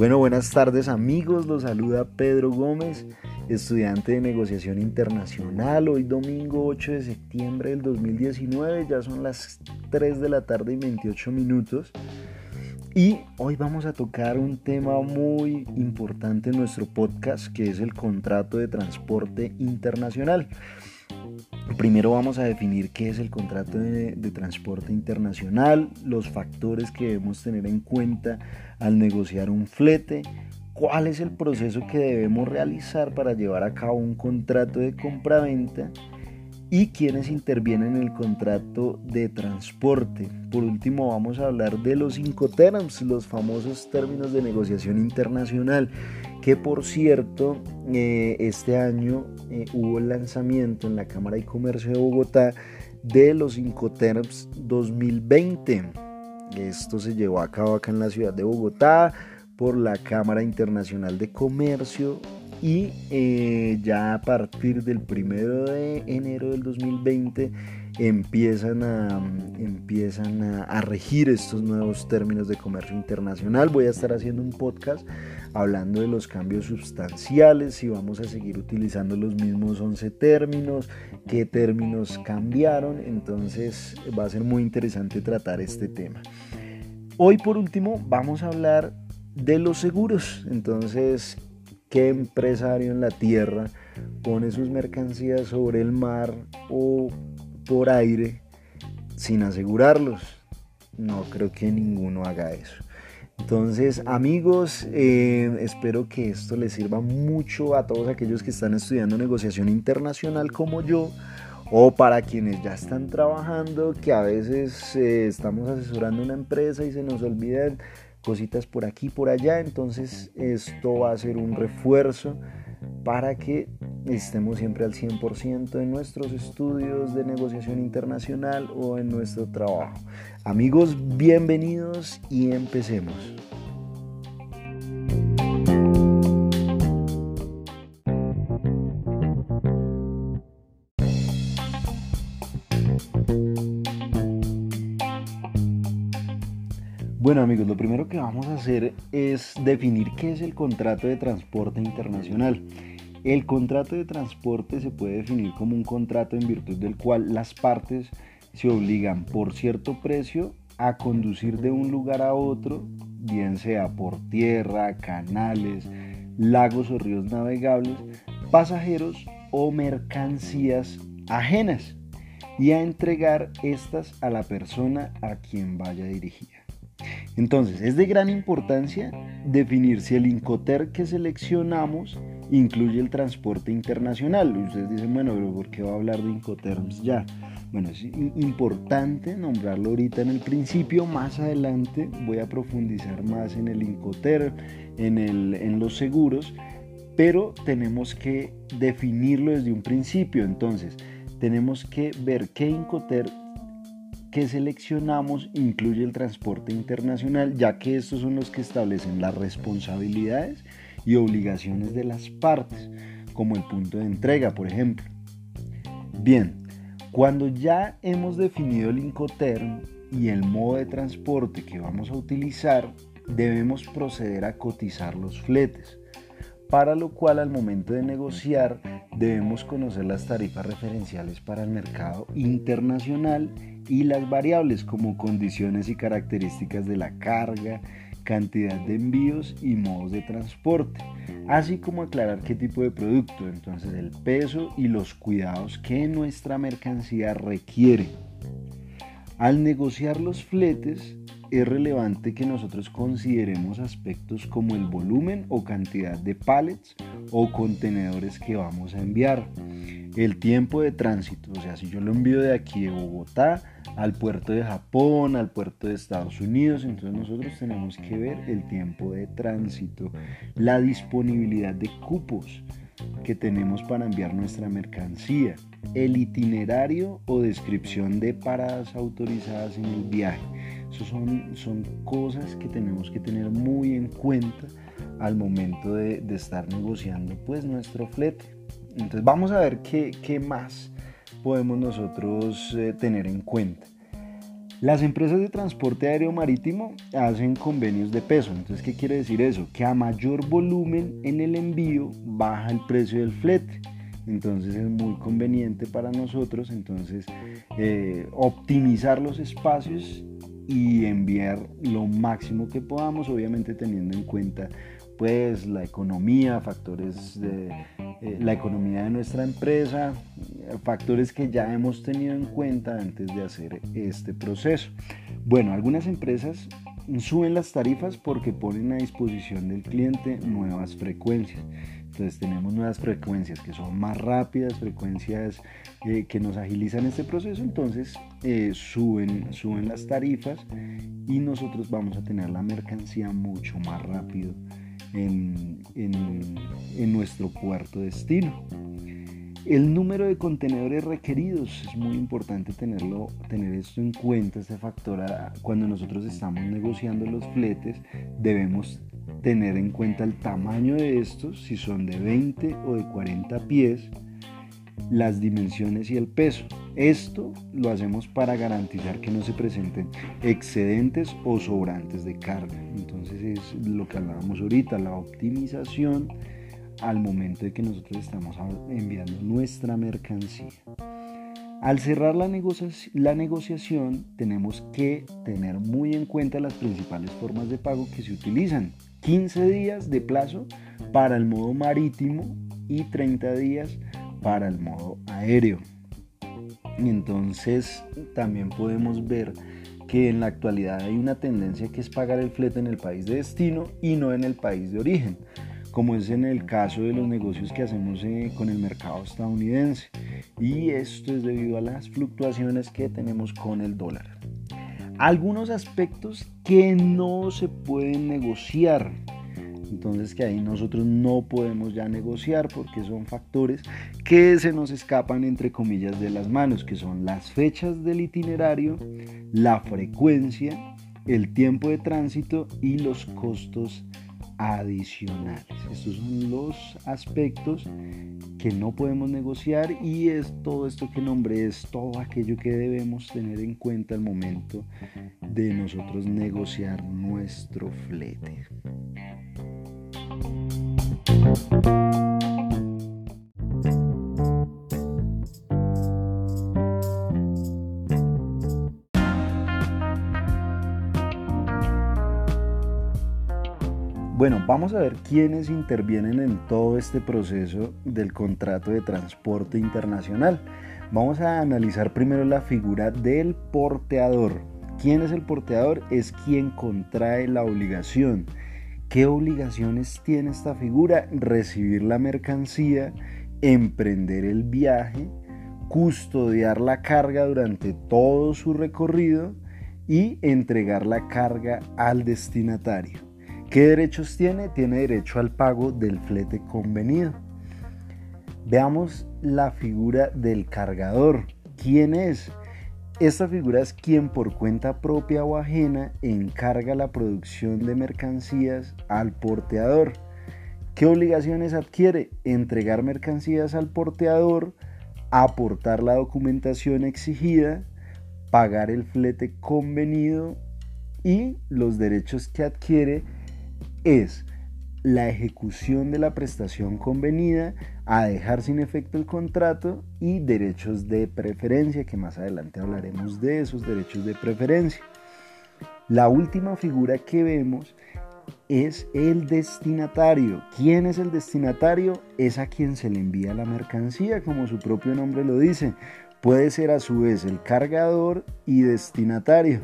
Bueno, buenas tardes amigos, los saluda Pedro Gómez, estudiante de negociación internacional. Hoy domingo 8 de septiembre del 2019, ya son las 3 de la tarde y 28 minutos. Y hoy vamos a tocar un tema muy importante en nuestro podcast, que es el contrato de transporte internacional. Primero vamos a definir qué es el contrato de, transporte internacional, los factores que debemos tener en cuenta al negociar un flete, cuál es el proceso que debemos realizar para llevar a cabo un contrato de compraventa y quiénes intervienen en el contrato de transporte. Por último vamos a hablar de los Incoterms, los famosos términos de negociación internacional, que por cierto eh, este año eh, hubo el lanzamiento en la Cámara de Comercio de Bogotá de los Incoterms 2020 esto se llevó a cabo acá en la ciudad de Bogotá por la Cámara Internacional de Comercio y eh, ya a partir del primero de enero del 2020 empiezan a, empiezan a, regir estos nuevos términos de comercio internacional. Voy a estar haciendo un podcast hablando de los cambios sustanciales, si vamos a seguir utilizando los mismos 11 términos, qué términos cambiaron, entonces va a ser muy interesante tratar este tema. Hoy por último vamos a hablar de los seguros, entonces, ¿qué empresario en la tierra pone sus mercancías sobre el mar o por aire sin asegurarlos. No creo que ninguno haga eso. Entonces, amigos, eh, espero que esto les sirva mucho a todos aquellos que están estudiando negociación internacional como yo o para quienes ya están trabajando, que a veces eh, estamos asesorando una empresa y se nos olvidan cositas por aquí y por allá. Entonces, esto va a ser un refuerzo para que estemos siempre al 100% en nuestros estudios de negociación internacional o en nuestro trabajo. Amigos, bienvenidos y empecemos. Lo primero que vamos a hacer es definir qué es el contrato de transporte internacional. El contrato de transporte se puede definir como un contrato en virtud del cual las partes se obligan por cierto precio a conducir de un lugar a otro, bien sea por tierra, canales, lagos o ríos navegables, pasajeros o mercancías ajenas y a entregar estas a la persona a quien vaya dirigida. Entonces, es de gran importancia definir si el Incoter que seleccionamos incluye el transporte internacional. Ustedes dicen, bueno, pero ¿por qué va a hablar de Incoterms ya? Bueno, es importante nombrarlo ahorita en el principio, más adelante voy a profundizar más en el Incoterm, en, en los seguros, pero tenemos que definirlo desde un principio. Entonces, tenemos que ver qué Incoterm que seleccionamos incluye el transporte internacional, ya que estos son los que establecen las responsabilidades y obligaciones de las partes, como el punto de entrega, por ejemplo. Bien, cuando ya hemos definido el Incoterm y el modo de transporte que vamos a utilizar, debemos proceder a cotizar los fletes, para lo cual al momento de negociar debemos conocer las tarifas referenciales para el mercado internacional y las variables como condiciones y características de la carga, cantidad de envíos y modos de transporte, así como aclarar qué tipo de producto, entonces el peso y los cuidados que nuestra mercancía requiere. Al negociar los fletes, es relevante que nosotros consideremos aspectos como el volumen o cantidad de pallets o contenedores que vamos a enviar, el tiempo de tránsito, o sea, si yo lo envío de aquí de Bogotá al puerto de Japón, al puerto de Estados Unidos, entonces nosotros tenemos que ver el tiempo de tránsito, la disponibilidad de cupos que tenemos para enviar nuestra mercancía, el itinerario o descripción de paradas autorizadas en el viaje. Eso son, son cosas que tenemos que tener muy en cuenta al momento de, de estar negociando pues nuestro flete. Entonces vamos a ver qué, qué más podemos nosotros eh, tener en cuenta. Las empresas de transporte aéreo marítimo hacen convenios de peso. Entonces, ¿qué quiere decir eso? Que a mayor volumen en el envío baja el precio del flete. Entonces es muy conveniente para nosotros entonces eh, optimizar los espacios y enviar lo máximo que podamos, obviamente teniendo en cuenta pues la economía, factores de eh, la economía de nuestra empresa, factores que ya hemos tenido en cuenta antes de hacer este proceso. Bueno, algunas empresas suben las tarifas porque ponen a disposición del cliente nuevas frecuencias. Entonces tenemos nuevas frecuencias que son más rápidas, frecuencias eh, que nos agilizan este proceso, entonces eh, suben, suben las tarifas y nosotros vamos a tener la mercancía mucho más rápido en, en nuestro puerto destino. El número de contenedores requeridos es muy importante tenerlo, tener esto en cuenta, este factor cuando nosotros estamos negociando los fletes, debemos tener en cuenta el tamaño de estos, si son de 20 o de 40 pies, las dimensiones y el peso. Esto lo hacemos para garantizar que no se presenten excedentes o sobrantes de carga. Entonces es lo que hablábamos ahorita, la optimización al momento de que nosotros estamos enviando nuestra mercancía. Al cerrar la, la, negociación tenemos que tener muy en cuenta las principales formas de pago que se utilizan. 15 días de plazo para el modo marítimo y 30 días para el modo aéreo. Y entonces también podemos ver que en la actualidad hay una tendencia que es pagar el flete en el país de destino y no en el país de origen, como es en el caso de los negocios que hacemos eh, con el mercado estadounidense. Y esto es debido a las fluctuaciones que tenemos con el dólar. Algunos aspectos que no se pueden negociar entonces que ahí nosotros no podemos ya negociar porque son factores que se nos escapan entre comillas de las manos, que son las fechas del itinerario, la frecuencia, el tiempo de tránsito y los costos adicionales. Estos son los aspectos que no podemos negociar y es todo esto que nombré, es todo aquello que debemos tener en cuenta al momento de nosotros negociar nuestro flete. Bueno, vamos a ver quiénes intervienen en todo este proceso del contrato de transporte internacional. Vamos a analizar primero la figura del porteador. ¿Quién es el porteador? Es quien contrae la obligación ¿Qué obligaciones tiene esta figura? Recibir la mercancía, emprender el viaje, custodiar la carga durante todo su recorrido y entregar la carga al destinatario. ¿Qué derechos tiene? Tiene derecho al pago del flete convenido. Veamos la figura del cargador. ¿Quién es? Esta figura es quien por cuenta propia o ajena encarga la producción de mercancías al porteador. ¿Qué obligaciones adquiere? Entregar mercancías al porteador, aportar la documentación exigida, pagar el flete convenido y los derechos que adquiere es la ejecución de la prestación convenida, a dejar sin efecto el contrato y derechos de preferencia, que más adelante hablaremos de esos derechos de preferencia. La última figura que vemos es el destinatario. ¿Quién es el destinatario? Es a quien se le envía la mercancía, como su propio nombre lo dice. Puede ser a su vez el cargador y destinatario.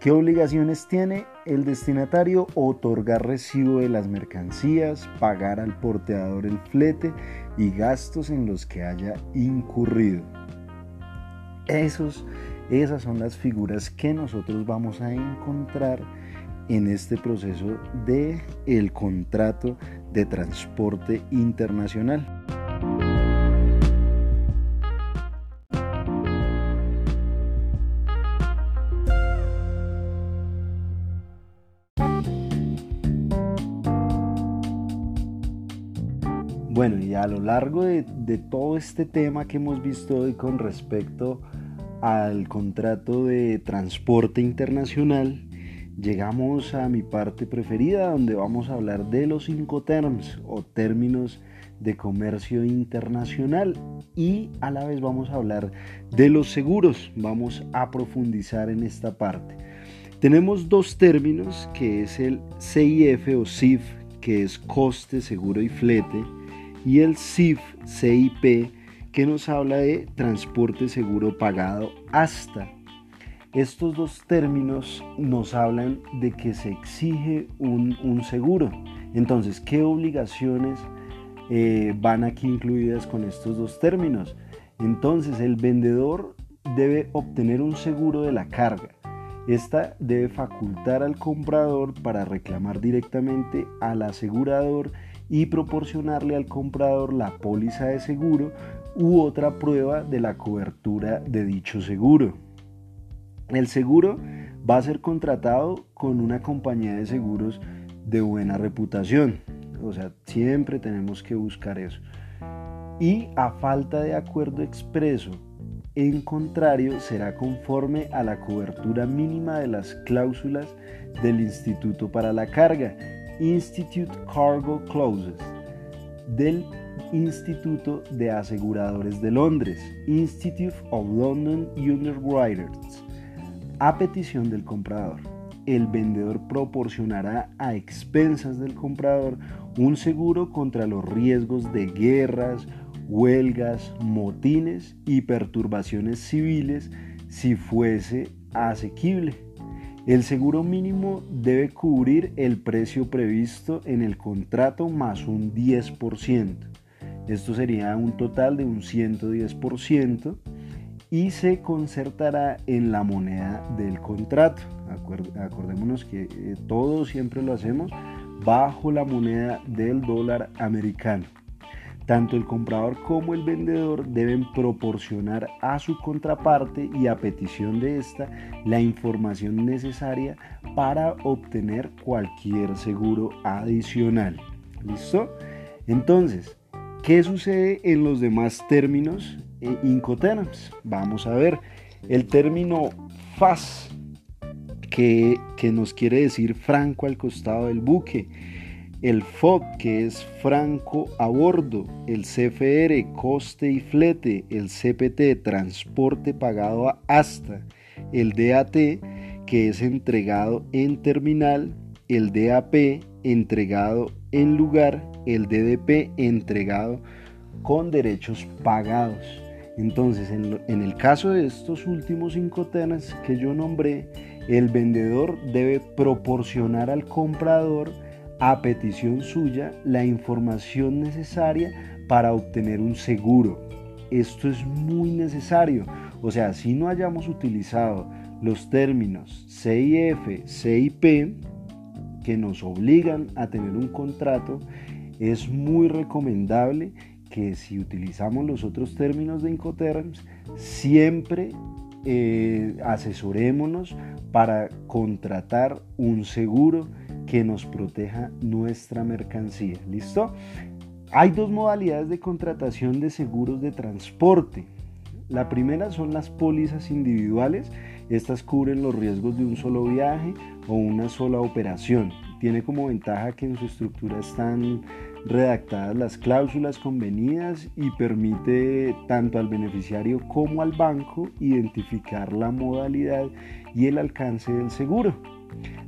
¿Qué obligaciones tiene el destinatario? Otorgar recibo de las mercancías, pagar al porteador el flete y gastos en los que haya incurrido. Esos, esas son las figuras que nosotros vamos a encontrar en este proceso de el contrato de transporte internacional. A lo largo de, todo este tema que hemos visto hoy con respecto al contrato de transporte internacional, llegamos a mi parte preferida donde vamos a hablar de los terms o términos de comercio internacional y a la vez vamos a hablar de los seguros. Vamos a profundizar en esta parte. Tenemos dos términos que es el CIF o CIF, que es coste, seguro y flete, y el CIF, CIP, que nos habla de transporte seguro pagado hasta. Estos dos términos nos hablan de que se exige un, un seguro. Entonces, ¿qué obligaciones eh, van aquí incluidas con estos dos términos. Entonces el vendedor debe obtener un seguro de la carga. Esta debe facultar al comprador para reclamar directamente al asegurador y proporcionarle al comprador la póliza de seguro u otra prueba de la cobertura de dicho seguro. El seguro va a ser contratado con una compañía de seguros de buena reputación. O sea, siempre tenemos que buscar eso. Y a falta de acuerdo expreso, en contrario, será conforme a la cobertura mínima de las cláusulas del Instituto para la Carga, Institute Cargo Clauses, del Instituto de Aseguradores de Londres, Institute of London Underwriters, a petición del comprador. El vendedor proporcionará a expensas del comprador un seguro contra los riesgos de guerras, huelgas, motines y perturbaciones civiles si fuese asequible. El seguro mínimo debe cubrir el precio previsto en el contrato más un 10%. Esto sería un total de un 110% y se concertará en la moneda del contrato. Acordémonos que eh, todo siempre lo hacemos bajo la moneda del dólar americano. Tanto el comprador como el vendedor deben proporcionar a su contraparte y a petición de esta la información necesaria para obtener cualquier seguro adicional. ¿Listo? Entonces, ¿qué sucede en los demás términos e Incoterms? Vamos a ver. El término FAS que, nos quiere decir franco al costado del buque, el FOB que es franco a bordo, el CFR coste y flete, el CPT transporte pagado hasta, el DAT que es entregado en terminal, el DAP entregado en lugar, el DDP entregado con derechos pagados. Entonces, en, el caso de estos últimos cinco temas que yo nombré, el vendedor debe proporcionar al comprador a petición suya la información necesaria para obtener un seguro. Esto es muy necesario. O sea, si no hayamos utilizado los términos CIF, CIP, que nos obligan a tener un contrato, es muy recomendable que si utilizamos los otros términos de Incoterms, siempre eh, asesorémonos para contratar un seguro que nos proteja nuestra mercancía. ¿Listo? Hay dos modalidades de contratación de seguros de transporte. La primera son las pólizas individuales. Estas cubren los riesgos de un solo viaje o una sola operación. Tiene como ventaja que en su estructura están redactadas las cláusulas convenidas y permite tanto al beneficiario como al banco identificar la modalidad y el alcance del seguro.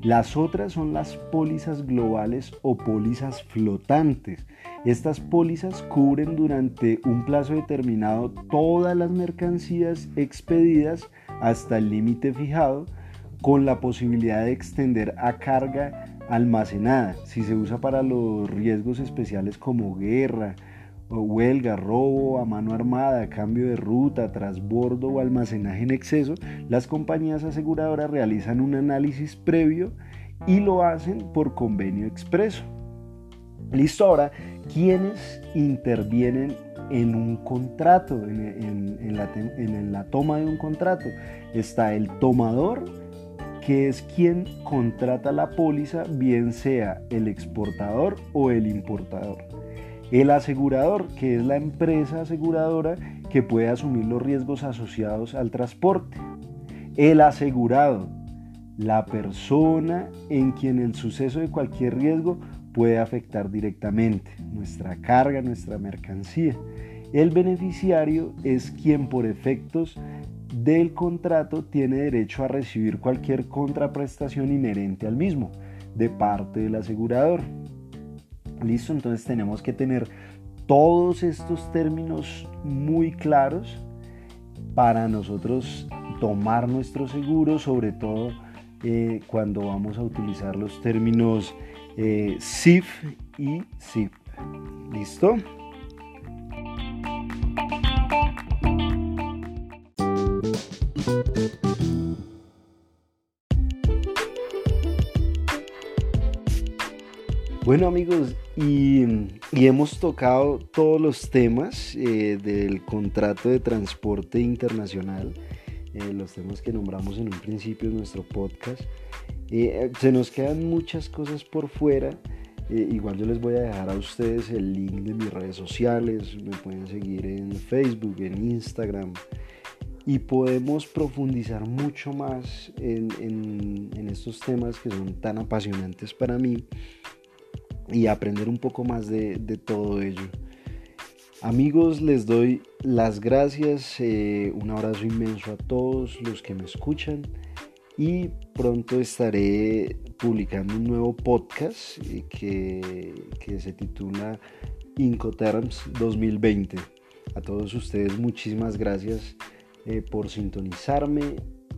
Las otras son las pólizas globales o pólizas flotantes. Estas pólizas cubren durante un plazo determinado todas las mercancías expedidas hasta el límite fijado con la posibilidad de extender a carga almacenada, si se usa para los riesgos especiales como guerra, huelga, robo a mano armada, cambio de ruta, trasbordo o almacenaje en exceso, las compañías aseguradoras realizan un análisis previo y lo hacen por convenio expreso. Listo, ahora, ¿quiénes intervienen en un contrato, la, en la toma de un contrato? Está el tomador, que es quien contrata la póliza, bien sea el exportador o el importador. El asegurador, que es la empresa aseguradora que puede asumir los riesgos asociados al transporte. El asegurado, la persona en quien el suceso de cualquier riesgo puede afectar directamente nuestra carga, nuestra mercancía. El beneficiario es quien por efectos del contrato tiene derecho a recibir cualquier contraprestación inherente al mismo de parte del asegurador. Listo, entonces tenemos que tener todos estos términos muy claros para nosotros tomar nuestro seguro, sobre todo eh, cuando vamos a utilizar los términos eh, SIF y SIP. ¿Listo? Bueno amigos, y, hemos tocado todos los temas eh, del contrato de transporte internacional, eh, los temas que nombramos en un principio en nuestro podcast. Eh, se nos quedan muchas cosas por fuera. igual yo les voy a dejar a ustedes el link de mis redes sociales, me pueden seguir en Facebook, en Instagram, y podemos profundizar mucho más en, en estos temas que son tan apasionantes para mí y aprender un poco más de, todo ello. Amigos, les doy las gracias, eh, un abrazo inmenso a todos los que me escuchan y pronto estaré publicando un nuevo podcast eh, que, que se titula Incoterms 2020. A todos ustedes muchísimas gracias eh, por sintonizarme,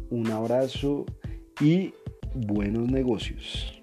un abrazo y buenos negocios.